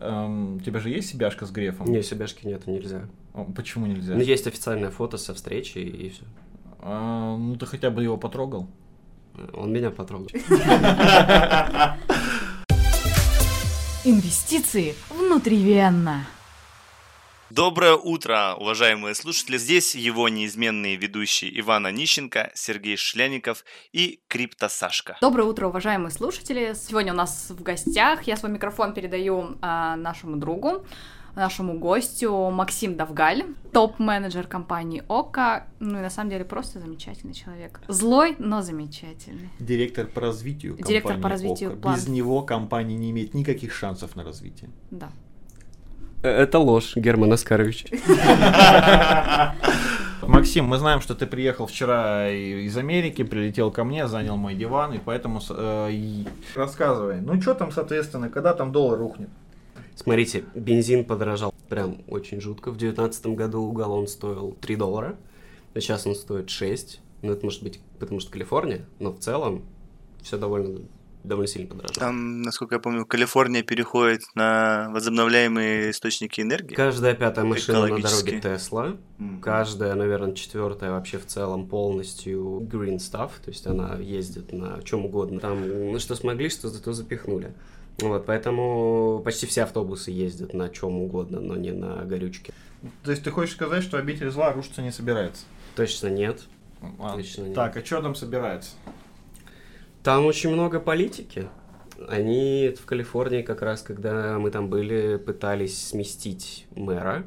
Эм, у тебя же есть себяшка с Грефом? Не, себяшки нет, нельзя. О, Почему нельзя? Ну, есть официальное фото со встречи и все. А, ну, ты хотя бы его потрогал? Он меня потрогал. Инвестиции внутривенно. Доброе утро, уважаемые слушатели. Здесь его неизменные ведущие Ивана Нищенко, Сергей Шляников и Крипто Сашка. Доброе утро, уважаемые слушатели. Сегодня у нас в гостях. Я свой микрофон передаю а, нашему другу, нашему гостю Максим Давгаль, топ-менеджер компании ОКА. Ну и на самом деле просто замечательный человек. Злой, но замечательный. Директор по развитию Директор компании по развитию, «Ока». план. Без него компания не имеет никаких шансов на развитие. Да. Это ложь, Герман Оскарович. Максим, мы знаем, что ты приехал вчера из Америки, прилетел ко мне, занял мой диван, и поэтому э, рассказывай. Ну что там, соответственно, когда там доллар рухнет? Смотрите, бензин подорожал прям очень жутко. В 2019 году галлон стоил 3 доллара, а сейчас он стоит 6. Ну, это может быть потому что Калифорния, но в целом все довольно, довольно сильно подорожало. Там, насколько я помню, Калифорния переходит на возобновляемые источники энергии. Каждая пятая машина на дороге Тесла, Мгм. каждая, наверное, четвертая вообще в целом полностью green stuff, то есть она ездит на чем угодно. Там, ну что смогли, что зато запихнули. Вот, поэтому почти все автобусы ездят на чем угодно, но не на горючке. То есть ты хочешь сказать, что обитель зла рушиться не собирается? Точно нет. А, Точно нет. Так, а что там собирается? Там очень много политики. Они в Калифорнии как раз, когда мы там были, пытались сместить мэра,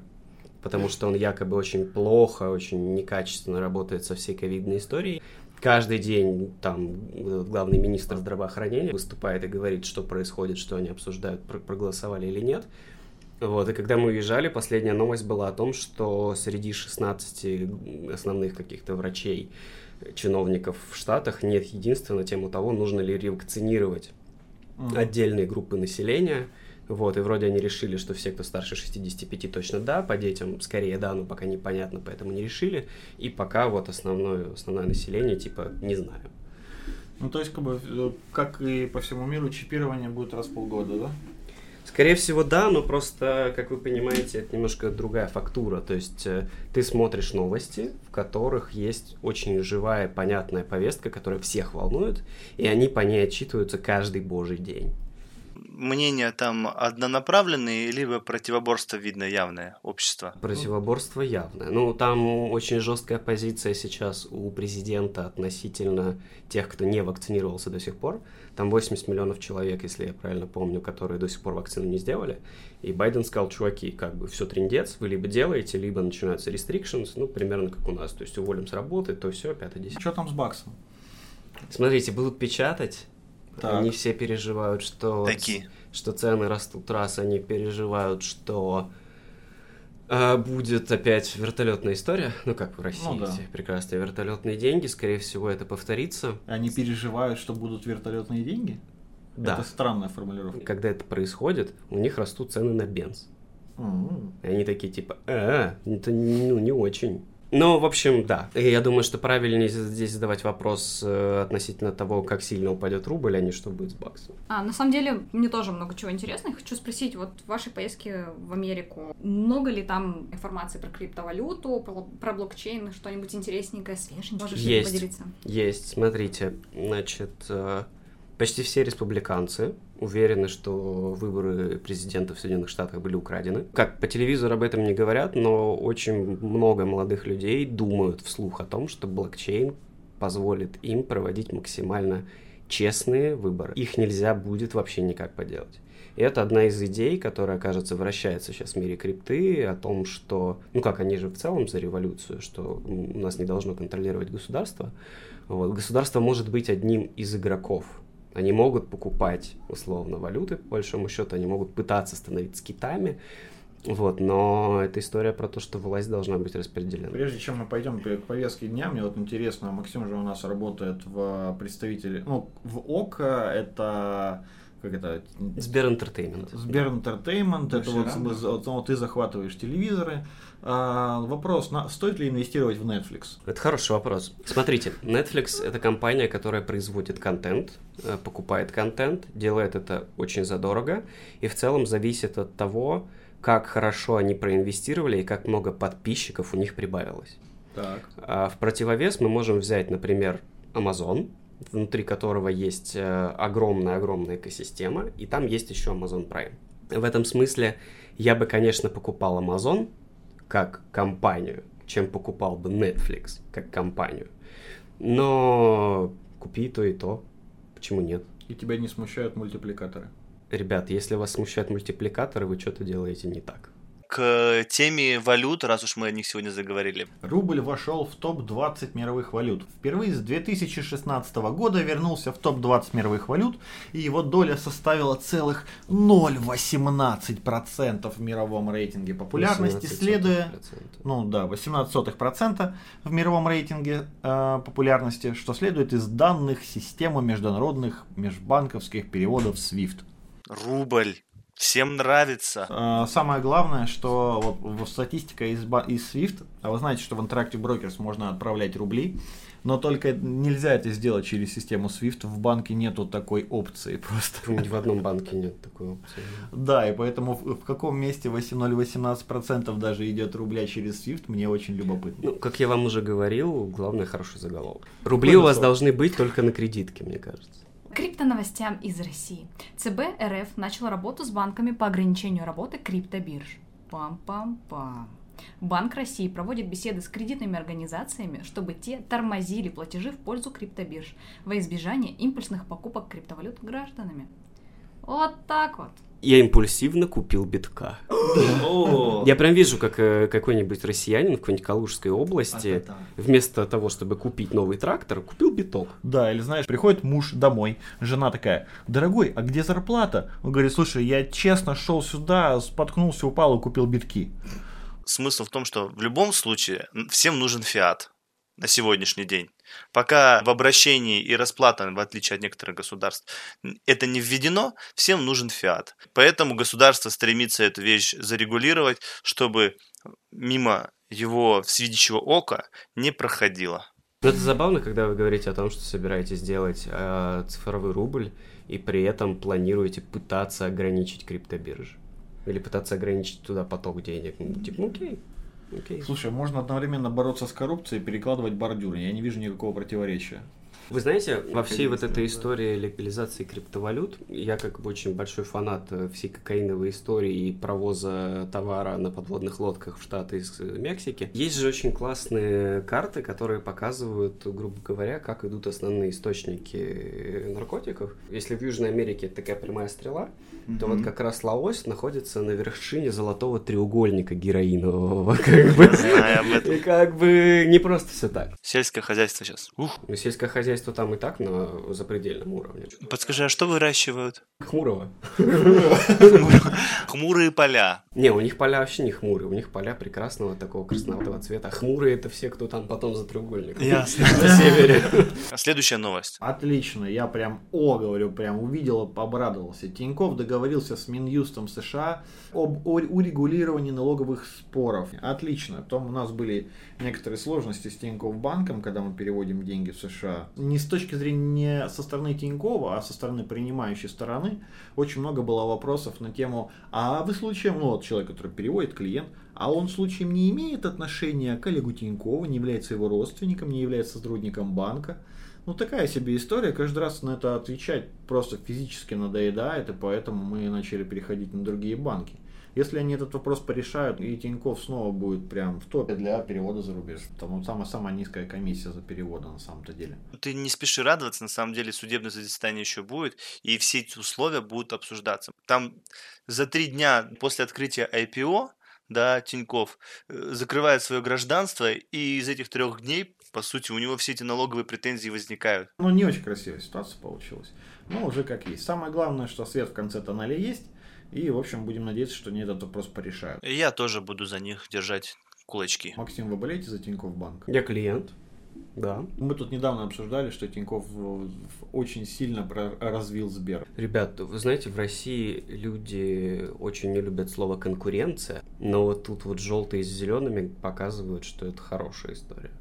потому что он якобы очень плохо, очень некачественно работает со всей ковидной историей. Каждый день там э, главный министр здравоохранения выступает и говорит, что происходит, что они обсуждают, про- проголосовали или нет. Вот, и когда мы уезжали, последняя новость была о том, что среди 16 основных каких-то врачей, чиновников в Штатах нет единства на тему того, нужно ли ревакцинировать Мгм. отдельные группы населения. Вот, и вроде они решили, что все, кто старше 65, точно да, по детям скорее да, но пока непонятно, поэтому не решили. И пока вот основное, основное население, типа, не знаю. Ну, то есть, как бы, э, как и по всему миру, чипирование будет раз в полгода, да? Скорее всего, да, но просто, как вы понимаете, это немножко другая фактура. То есть э, ты смотришь новости, в которых есть очень живая, понятная повестка, которая всех волнует, и они по ней отчитываются каждый божий день. Мнения там однонаправленные, либо противоборство видно явное общество. Противоборство явное. Ну, там очень жесткая позиция сейчас у президента относительно тех, кто не вакцинировался до сих пор. Там 80 миллионов человек, если я правильно помню, которые до сих пор вакцину не сделали. И Байден сказал, чуваки, как бы все трендец, вы либо делаете, либо начинаются restrictions, ну, примерно как у нас. То есть уволим с работы, то все, пятое, десятое. Что там с баксом? Смотрите, будут печатать, Так. они все переживают, что, Такие. что цены растут раз, они переживают, что э, будет опять вертолетная история. Ну, как в России, Ну да. эти прекрасные вертолетные деньги. Скорее всего, это повторится. Они переживают, что будут вертолетные деньги? Да. Это странная формулировка. Когда это происходит, у них растут цены на бенз. М. И они такие типа, э, это ну, не очень. Ну, в общем, да. И я думаю, что правильнее здесь задавать вопрос э, относительно того, как сильно упадет рубль, а не что будет с баксом. А, на самом деле, мне тоже много чего интересного. Хочу спросить, вот в вашей поездке в Америку, много ли там информации про криптовалюту, про, блокчейн, что-нибудь интересненькое, свеженькое? Можешь Есть. поделиться? Есть, смотрите, значит, э, почти все республиканцы уверены, что выборы президента в Соединенных Штатах были украдены. Как по телевизору об этом не говорят, но очень много молодых людей думают вслух о том, что блокчейн позволит им проводить максимально честные выборы. Их нельзя будет вообще никак поделать. И это одна из идей, которая, кажется, вращается сейчас в мире крипты, о том, что, ну как, они же в целом за революцию, что м, нас не должно контролировать государство. Вот. Государство может быть одним из игроков. Они могут покупать, условно, валюты, по большому счету, они могут пытаться становиться китами, вот, но это история про то, что власть должна быть распределена. Прежде чем мы пойдем к повестке дня, мне вот интересно, Максим же у нас работает в представителе, ну, в ОК, это как это, Сбер Entertainment. Сбер Entertainment, это вот, вот, вот ты захватываешь телевизоры. А, вопрос, на- стоит ли инвестировать в Netflix? Это хороший вопрос. Смотрите, Netflix это компания, которая производит контент, э, покупает контент, делает это очень задорого, и в целом зависит от того, как хорошо они проинвестировали и как много подписчиков у них прибавилось. Так. А в противовес мы можем взять, например, Amazon, внутри которого есть э, огромная-огромная экосистема, и там есть еще Amazon Prime. В этом смысле я бы, конечно, покупал Amazon как компанию, чем покупал бы Netflix как компанию. Но купи то, и то. Почему нет? И тебя не смущают мультипликаторы? Ребят, если вас смущают мультипликаторы, вы что-то делаете не так. К теме валют, раз уж мы о них сегодня заговорили. Рубль вошел в топ-20 мировых валют. Впервые с 2016 года вернулся в топ-20 мировых валют, и его доля составила целых 0,18% в мировом рейтинге популярности, 18%. следуя... Ну да, 18% в мировом рейтинге э, популярности, что следует из данных системы международных межбанковских переводов SWIFT. Рубль. Всем нравится. Э, Самое главное, что вот статистика из, из SWIFT, а вы знаете, что в Interactive Brokers можно отправлять рубли, но только нельзя это сделать через систему SWIFT, в банке нету такой опции просто. Ни в одном банке нет такой опции. Да, и поэтому в, в каком месте 0,18% даже идет рубля через SWIFT, мне очень любопытно. Ну, как я вам уже говорил, главное хороший заголовок. Рубли у вас должны быть только на кредитке, мне кажется. Криптоновостям из России. ЦБ РФ начал работу с банками по ограничению работы криптобирж. Пам-пам-пам. Банк России проводит беседы с кредитными организациями, чтобы те тормозили платежи в пользу криптобирж во избежание импульсных покупок криптовалют гражданами. Вот так вот. Я импульсивно купил битка. Я прям вижу, как э, какой-нибудь россиянин в какой-нибудь Калужской области вместо того, чтобы купить новый трактор, купил биток. Да, или знаешь, приходит муж домой, жена такая, дорогой, а где зарплата? Он говорит, слушай, я честно шел сюда, споткнулся, упал и купил битки. Смысл в том, что в любом случае всем нужен фиат на сегодняшний день. Пока в обращении и расплата, в отличие от некоторых государств, это не введено, всем нужен фиат. Поэтому государство стремится эту вещь зарегулировать, чтобы мимо его всевидящего ока не проходило. Но это забавно, когда вы говорите о том, что собираетесь делать э, цифровой рубль, и при этом планируете пытаться ограничить криптобиржи. Или пытаться ограничить туда поток денег. Ну, Типа, окей, окей. Слушай, можно одновременно бороться с коррупцией и перекладывать бордюры. Я не вижу никакого противоречия. Вы знаете, во всей вот этой истории легализации криптовалют, я как бы очень большой фанат э, всей кокаиновой истории и провоза товара на подводных лодках в Штаты из э, Мексики. Есть же очень классные карты, которые показывают, грубо говоря, как идут основные источники э, наркотиков. Если в Южной Америке это такая прямая стрела, то вот как раз Лаос находится на вершине золотого треугольника героинового. Как бы. Знаю об этом. И как бы не просто все так. Сельское хозяйство сейчас. Ух. Ну, Сельское хозяйство там и так на запредельном уровне. Подскажи, а что выращивают? Хмурого. Хмурые поля. Не, у них поля вообще не хмурые, у них поля прекрасного такого красноватого цвета. А хмурые это все, кто там потом за треугольником. Ясно. На севере. Следующая новость. Отлично, я прям, о, говорю, прям увидел, обрадовался. Тиньков договорился с Минюстом США об урегулировании налоговых споров. Отлично. Потом у нас были некоторые сложности с Тинькофф банком, когда мы переводим деньги в США. Не с точки зрения со стороны Тинькова, а со стороны принимающей стороны. Очень много было вопросов на тему, а вы случаем, ну вот человек, который переводит, клиент, а он случаем не имеет отношения к коллегу Тинькова, не является его родственником, не является сотрудником банка. Ну, такая себе история, каждый раз на это отвечать просто физически надоедает, и поэтому мы начали переходить на другие банки. Если они этот вопрос порешают, и Тиньков снова будет прям в топе для перевода за рубеж. Там вот самая-самая низкая комиссия за переводы на самом-то деле. Ты не спеши радоваться, на самом деле судебное заседание еще будет, и все эти условия будут обсуждаться. Там за три дня после открытия IPO, да, Тиньков э, закрывает свое гражданство, и из этих трех дней, по сути, у него все эти налоговые претензии возникают. Ну, не очень красивая ситуация получилась. Но уже как есть. Самое главное, что свет в конце тоннеля есть. И, в общем, будем надеяться, что они этот вопрос порешают. И я тоже буду за них держать кулачки. Максим, вы болеете за Тинькофф банк? Я клиент. Да. Мы тут недавно обсуждали, что Тиньков очень сильно развил Сбер. Ребят, вы знаете, в России люди очень не любят слово конкуренция, но вот тут вот желтые с зелеными показывают, что это хорошая история.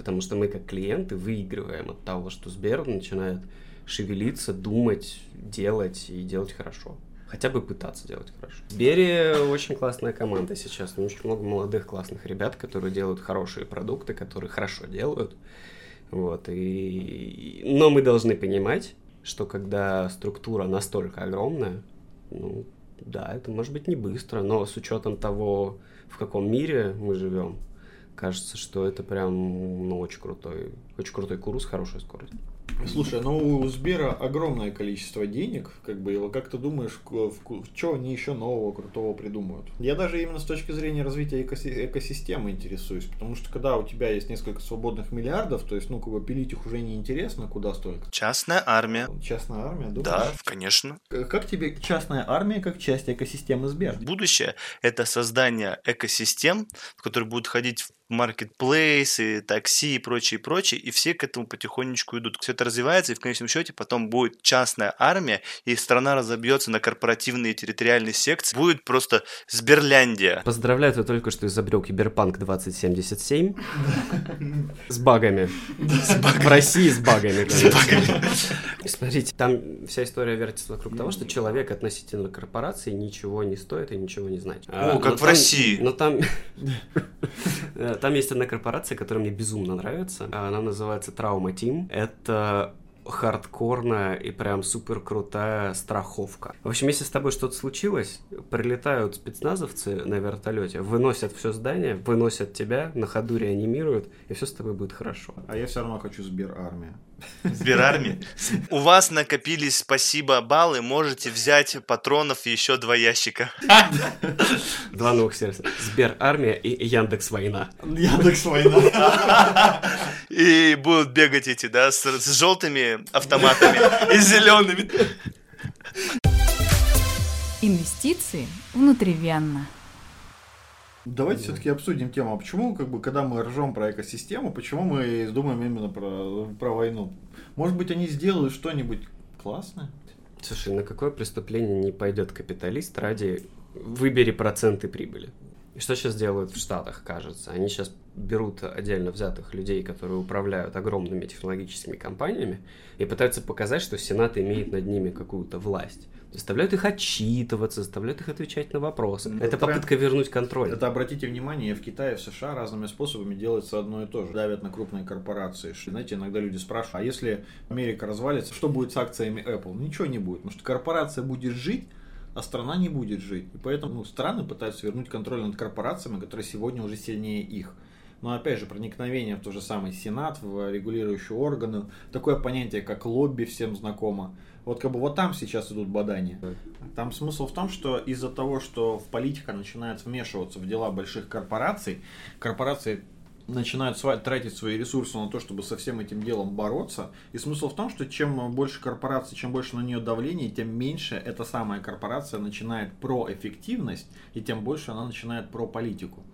Потому что мы как клиенты выигрываем от того, что Сбер начинает шевелиться, думать, делать и делать хорошо. Хотя бы пытаться делать хорошо. Бери очень классная команда сейчас. Очень много молодых классных ребят, которые делают хорошие продукты, которые хорошо делают. Вот, и... Но мы должны понимать, что когда структура настолько огромная, ну, да, это может быть не быстро, но с учетом того, в каком мире мы живем, кажется, что это прям ну, очень крутой, очень крутой курс, хорошая скорость. Слушай, ну у Сбера огромное количество денег, как бы, как ты думаешь, в, в, что они еще нового, крутого придумают? Я даже именно с точки зрения развития экоси- экосистемы интересуюсь, потому что когда у тебя есть несколько свободных миллиардов, то есть, ну, как бы пилить их уже не интересно, куда столько. Частная армия. Частная армия, думаешь? Да, конечно. Как тебе частная армия как часть экосистемы Сбер? Будущее – это создание экосистем, в которые будут ходить маркетплейсы, такси и прочее, прочее, и все к этому потихонечку идут. Все это развивается, и в конечном счете потом будет частная армия, и страна разобьется на корпоративные территориальные секции. Будет просто Сберляндия. Поздравляю, ты только что изобрел Киберпанк 2077 с багами. В России с багами. Смотрите, там вся история вертится вокруг того, что человек относительно корпорации ничего не стоит и ничего не значит. О, как в России. Но там Там есть одна корпорация, которая мне безумно нравится. Она называется Trauma Team. Это хардкорная и прям супер крутая страховка. В общем, если с тобой что-то случилось, прилетают спецназовцы на вертолете, выносят все здание, выносят тебя, на ходу реанимируют, и все с тобой будет хорошо. А я все равно хочу Сбер армия. Сберармии. У вас накопились, спасибо, баллы, можете взять патронов еще два ящика. Два новых сервиса. Сбер Армия и Яндекс Война. Яндекс Война. И будут бегать эти, да, с, с желтыми автоматами и зелеными. Инвестиции внутривенно. Давайте все-таки обсудим тему. А почему, как бы, когда мы ржем про экосистему, почему мы думаем именно про, про войну? Может быть, они сделают что-нибудь классное? Слушай, на какое преступление не пойдет капиталист ради выбери проценты прибыли? И что сейчас делают в Штатах, кажется? Они сейчас берут отдельно взятых людей, которые управляют огромными технологическими компаниями, и пытаются показать, что Сенат имеет над ними какую-то власть заставляют их отчитываться, заставляют их отвечать на вопросы. Ну, это, это попытка вернуть контроль. Это обратите внимание, в Китае, в США разными способами делается одно и то же. Давят на крупные корпорации. Знаете, иногда люди спрашивают, а если Америка развалится, что будет с акциями Apple? Ничего не будет, потому что корпорация будет жить, а страна не будет жить. И поэтому ну, страны пытаются вернуть контроль над корпорациями, которые сегодня уже сильнее их. Но опять же, проникновение в тот же самый Сенат, в регулирующие органы, такое понятие, как лобби, всем знакомо. Вот как бы вот там сейчас идут бадания. Там смысл в том, что из-за того, что в политика начинает вмешиваться в дела больших корпораций, корпорации начинают тратить свои ресурсы на то, чтобы со всем этим делом бороться. И смысл в том, что чем больше корпорации, чем больше на нее давление, тем меньше эта самая корпорация начинает про эффективность, и тем больше она начинает про политику.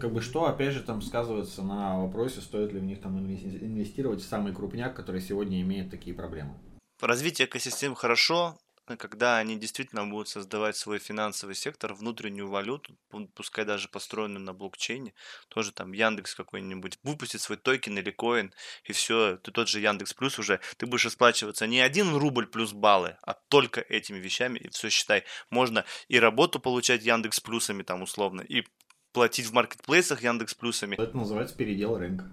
Как бы что, опять же, там сказывается на вопросе, стоит ли в них там инвестировать в самый крупняк, который сегодня имеет такие проблемы. Развитие экосистем хорошо, когда они действительно будут создавать свой финансовый сектор, внутреннюю валюту, пускай даже построенную на блокчейне, тоже там Яндекс какой-нибудь выпустит свой токен или коин, и все, ты тот же Яндекс Плюс уже, ты будешь расплачиваться не один рубль плюс баллы, а только этими вещами, и все считай, можно и работу получать Яндекс Плюсами там условно, и платить в маркетплейсах Яндекс Плюсами. Это называется передел рынка.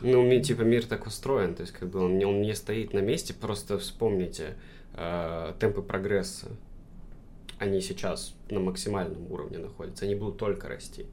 Ну, типа, мир так устроен, то есть, как бы он, он не стоит на месте, просто вспомните темпы прогресса. Они сейчас на максимальном уровне находятся, они будут только расти.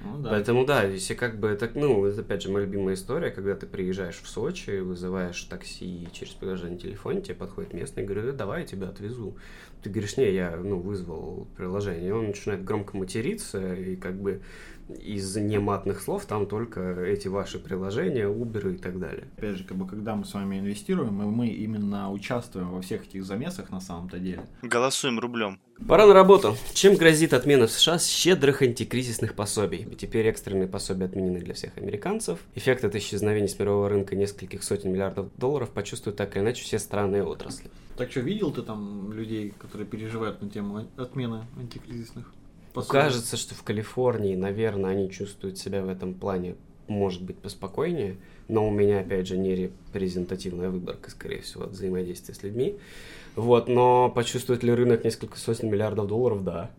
Ну, да. Поэтому да, если как бы это, ну, это опять же моя любимая история, когда ты приезжаешь в Сочи, вызываешь такси через приложение телефона, тебе подходит местный и говорит, давай я тебя отвезу. Ты говоришь, не, я ну, вызвал приложение, и он начинает громко материться, и как бы из нематных слов там только эти ваши приложения, Uber и так далее. Опять же, как бы, когда мы с вами инвестируем, мы, мы именно участвуем во всех этих замесах на самом-то деле. Голосуем рублем. Пора на работу. Чем грозит отмена в США щедрых антикризисных пособий? Теперь экстренные пособия отменены для всех американцев. Эффект от исчезновения с мирового рынка нескольких сотен миллиардов долларов почувствуют так или иначе все страны и отрасли. Так что, видел ты там людей, которые переживают на тему отмены антикризисных? пособий? Кажется, что в Калифорнии, наверное, они чувствуют себя в этом плане, может быть, поспокойнее, но у меня, опять же, не репрезентативная выборка, скорее всего, от взаимодействия с людьми. Вот, но почувствует ли рынок несколько сотен миллиардов долларов? Да.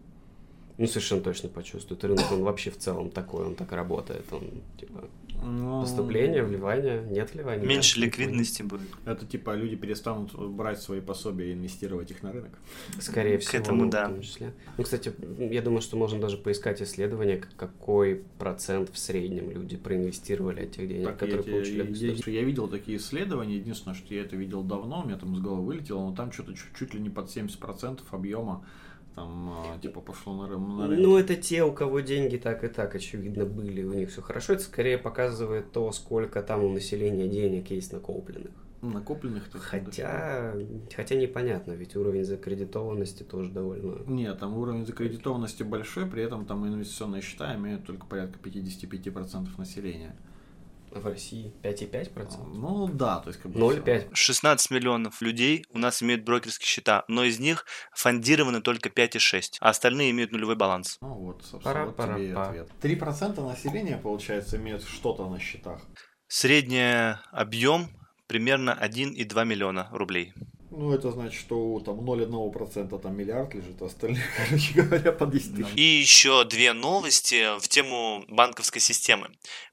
Ну, совершенно точно почувствует. Рынок, он вообще в целом такой, он так работает. Он, типа, ну, поступление, вливание, нет вливания. Меньше ликвидности будет. Это типа люди перестанут брать свои пособия и инвестировать их на рынок. Скорее всего. К этому, ну, да. В том числе. Ну, кстати, я думаю, что можно даже поискать исследование, какой процент в среднем люди проинвестировали этих денег, так, которые я получили. Я, я, я видел такие исследования, единственное, что я это видел давно, у меня там с головы вылетело, но там что-то чуть, чуть ли не под 70% объема там, а, типа, пошло на, на рынок. Ну, это те, у кого деньги так и так, очевидно, были, у них все хорошо. Это скорее показывает то, сколько там у населения денег есть накопленных. Накопленных -то хотя, хотя непонятно, ведь уровень закредитованности тоже довольно... Нет, там уровень закредитованности большой, при этом там инвестиционные счета имеют только порядка 55% населения в России 5,5%? Ну да, то есть как бы... 0,5. 16 миллионов людей у нас имеют брокерские счета, но из них фондированы только 5,6, а остальные имеют нулевой баланс. Ну вот, собственно, пара, вот пара, тебе и ответ. 3% населения, получается, имеют что-то на счетах. Средний объем примерно 1,2 миллиона рублей. Ну, это значит, что там 0,1% там миллиард лежит, а остальные, короче говоря, по 10 тысяч. И еще две новости в тему банковской системы.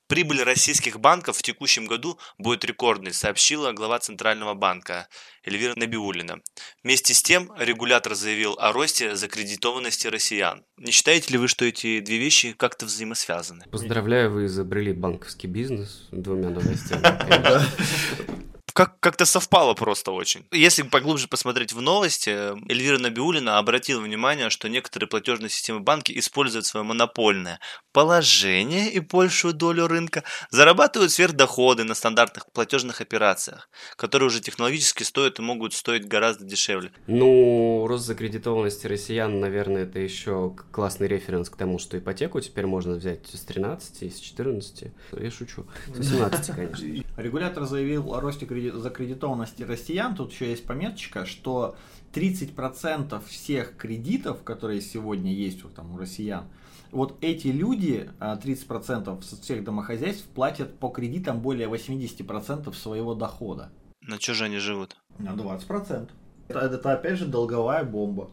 Прибыль российских банков в текущем году будет рекордной, сообщила глава Центрального банка Эльвира Набиулина. Вместе с тем, регулятор заявил о росте закредитованности россиян. Не считаете ли вы, что эти две вещи как-то взаимосвязаны? Поздравляю, вы изобрели банковский бизнес двумя новостями. как- как-то совпало просто очень. Если поглубже посмотреть в новости, Эльвира Набиулина обратила внимание, что некоторые платежные системы банки используют свое монопольное положение и большую долю рынка, зарабатывают сверхдоходы на стандартных платежных операциях, которые уже технологически стоят и могут стоить гораздо дешевле. Ну, рост закредитованности россиян, наверное, это еще классный референс к тому, что ипотеку теперь можно взять с 13, и с 14. Я шучу. С 18, конечно. Регулятор заявил о росте кредит закредитованности россиян, тут еще есть пометочка, что 30% всех кредитов, которые сегодня есть вот там у россиян, вот эти люди, 30% а, всех домохозяйств, платят по кредитам более 80% своего дохода. На что же они живут? На 20%. Это, это опять же долговая бомба.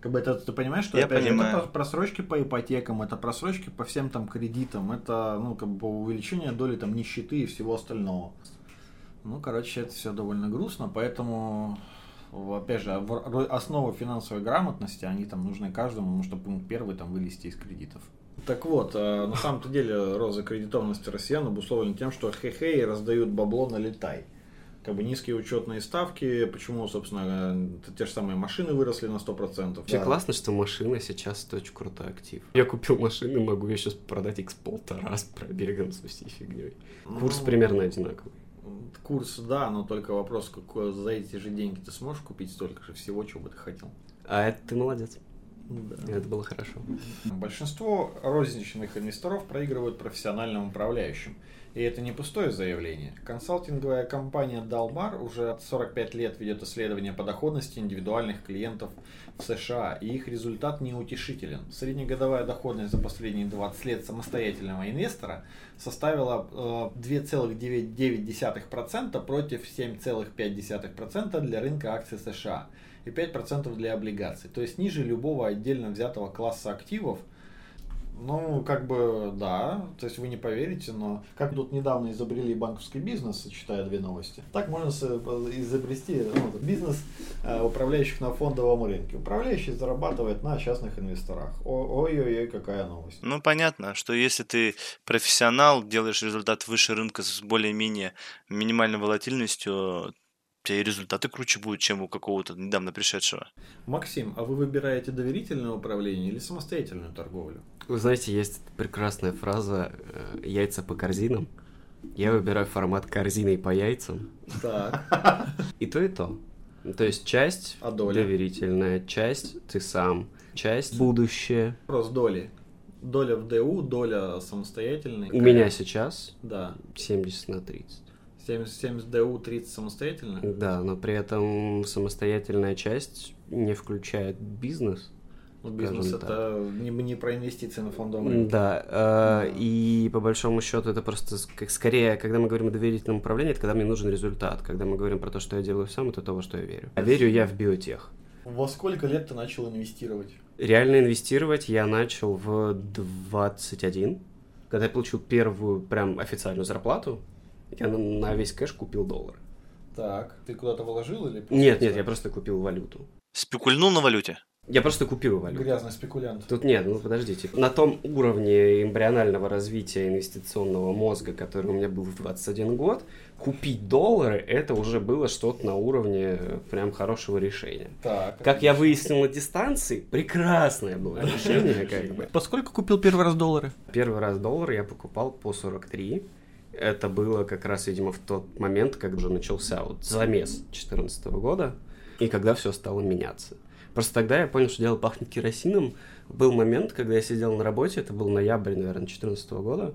Как бы это ты понимаешь, что Я опять понимаю. же, это просрочки по ипотекам, это просрочки по всем там кредитам, это ну как бы увеличение доли там нищеты и всего остального. Ну, короче, это все довольно грустно, поэтому, опять же, основы финансовой грамотности, они там нужны каждому, чтобы пункт первый там вылезти из кредитов. Так вот, э, на самом-то деле роза кредитованности россиян обусловлена тем, что хе-хей раздают бабло на летай. Как бы низкие учетные ставки, почему, собственно, те же самые машины выросли на 100%. Вообще да. классно, что машина сейчас очень крутой актив. Я купил машину, могу ее сейчас продать x полтора с пробегом, с всей фигней. Курс ну, примерно одинаковый. Курс, да, но только вопрос, какой за эти же деньги ты сможешь купить столько же всего, чего бы ты хотел. А это ты молодец. Да. Это было хорошо. Большинство розничных инвесторов проигрывают профессиональным управляющим. И это не пустое заявление. Консалтинговая компания Dalmar уже 45 лет ведет исследования по доходности индивидуальных клиентов в США, и их результат неутешителен. Среднегодовая доходность за последние 20 лет самостоятельного инвестора составила 2,9% э, против 7,5% для рынка акций США и 5% для облигаций. То есть ниже любого отдельно взятого класса активов – ну, как бы, да, то есть вы не поверите, но как тут недавно изобрели банковский бизнес, читая две новости, так можно изобрести ну, бизнес э, управляющих на фондовом рынке. Управляющий зарабатывает на частных инвесторах. Ой-ой-ой, какая новость. Ну, понятно, что если ты профессионал, делаешь результат выше рынка с более-менее минимальной волатильностью, тебя и результаты круче будут, чем у какого-то недавно пришедшего. Максим, а вы выбираете доверительное управление или самостоятельную торговлю? Вы знаете, есть прекрасная фраза э, «яйца по корзинам». Я выбираю формат корзины по яйцам. Так. И то, и то. То есть часть А доля? доверительная, часть ты сам, часть будущее. Вопрос доли. Доля в ДУ, доля самостоятельной. У меня сейчас Да. 70 на 30. 70, 70 ДУ, 30 самостоятельно? Да, но при этом самостоятельная часть не включает бизнес. Ну, бизнес это не, не про инвестиции на фондовом рынке. Да, э, Да. и по большому счету это просто как скорее, когда мы говорим о доверительном управлении, это когда мне нужен результат. Когда мы говорим про то, что я делаю сам, это то, во что я верю. А верю я в биотех. Во сколько лет ты начал инвестировать? Реально инвестировать я начал в 21, когда я получил первую прям официальную зарплату. Я на, на весь кэш купил доллары. Так, ты куда-то вложил или... Нет, нет, я просто купил валюту. Спекульнул на валюте? Я просто купил валюту. Грязный спекулянт. Тут нет, ну подождите. На том уровне эмбрионального развития инвестиционного мозга, который у меня был в 21 год, купить доллары, это уже было что-то на уровне прям хорошего решения. Так. Как я выяснил на дистанции, прекрасное было решение, как бы. Поскольку купил первый раз доллары? Первый раз доллар я покупал по 43. Это было как раз, видимо, в тот момент, когда уже начался вот замес 2014 года, и когда все стало меняться. Просто тогда я понял, что дело пахнет керосином. Был момент, когда я сидел на работе, это был ноябрь, наверное, 2014 года,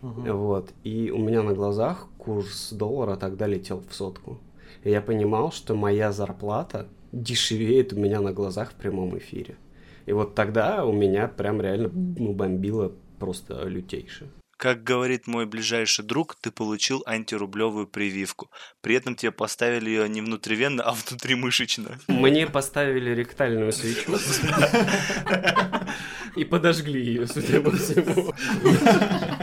вот, и у меня на глазах курс доллара тогда летел в сотку. И я понимал, что моя зарплата дешевеет у меня на глазах в прямом эфире. И вот тогда у меня прям реально ну, бомбило просто лютейше. Как говорит мой ближайший друг, ты получил антирублевую прививку. При этом тебе поставили ее не внутривенно, а внутримышечно. Мне поставили ректальную свечу и подожгли ее, судя по всему.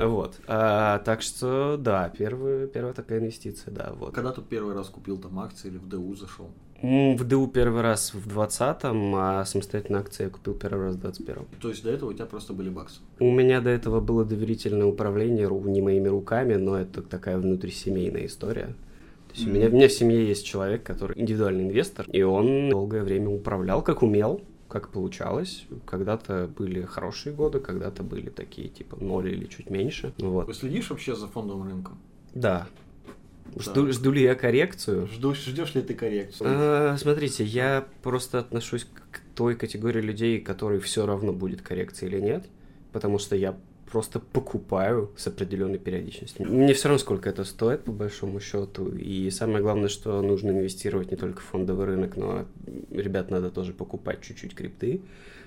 Вот. А, так что, да, первая, первая такая инвестиция, да, вот. Когда ты первый раз купил там акции или в ДУ зашел? В ДУ первый раз в 20-м, а самостоятельно акции я купил первый раз в 21-м. То есть до этого у тебя просто были баксы? У меня до этого было доверительное управление не моими руками, но это такая внутрисемейная история. То есть у, меня, у меня в семье есть человек, который индивидуальный инвестор, и он долгое время управлял, как умел, как получалось. Когда-то были хорошие годы, когда-то были такие, типа, ноль или чуть меньше. Вот. Вы следишь вообще за фондовым рынком? Да. Жду, жду ли я коррекцию? Жду, ждешь ли ты коррекцию? А, смотрите, я просто отношусь к той категории людей, которой все равно будет коррекция или нет, потому что я просто покупаю с определенной периодичностью. Мне все равно, сколько это стоит, по большому счету. И самое главное, что нужно инвестировать не только в фондовый рынок, но, ребят, надо тоже покупать чуть-чуть крипты,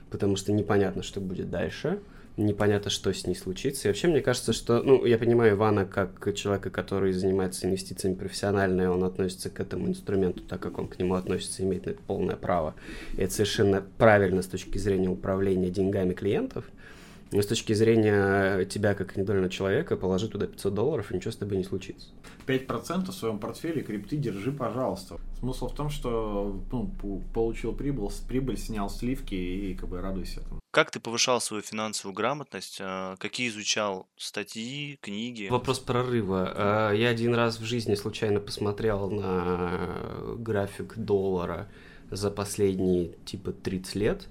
потому что непонятно, что будет дальше непонятно, что с ней случится. И вообще, мне кажется, что, ну, я понимаю Ивана как человека, который занимается инвестициями профессионально, и он относится к этому инструменту так, как он к нему относится, имеет на это полное право. И это совершенно правильно с точки зрения управления деньгами клиентов. Но с точки зрения тебя, как индивидуального человека, положи туда 500 долларов, и ничего с тобой не случится. 5% в своем портфеле крипты держи, пожалуйста. Смысл в том, что ну, получил прибыль, прибыль, снял сливки и как бы радуйся этому. Как ты повышал свою финансовую грамотность? а, Какие изучал статьи, книги? Вопрос прорыва. А, Я один раз в жизни случайно посмотрел на график доллара за последние типа 30 лет,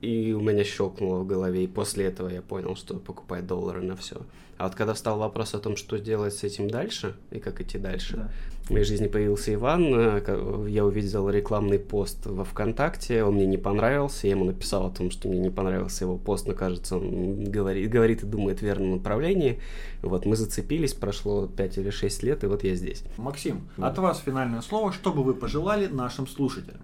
и у меня щелкнуло в голове, и после этого я понял, что покупать доллары на все. А вот когда встал вопрос о том, что делать с этим дальше, и как идти дальше, в моей жизни появился Иван, э, я увидел рекламный пост во ВКонтакте, он мне не понравился, я ему написал о том, что мне не понравился его пост, но кажется, он говорит, говорит и думает в верном направлении. Вот, мы зацепились, прошло 5 или 6 лет, и вот я здесь. Максим, от вас финальное слово, что бы вы пожелали нашим слушателям?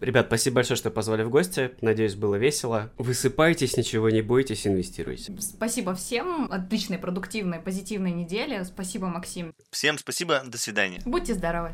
Ребят, спасибо большое, что позвали в гости. Надеюсь, было весело. Высыпайтесь, ничего не бойтесь, инвестируйте. Спасибо всем. Отличной, продуктивной, позитивной недели. Спасибо, Максим. Всем спасибо, до свидания. Будьте здоровы.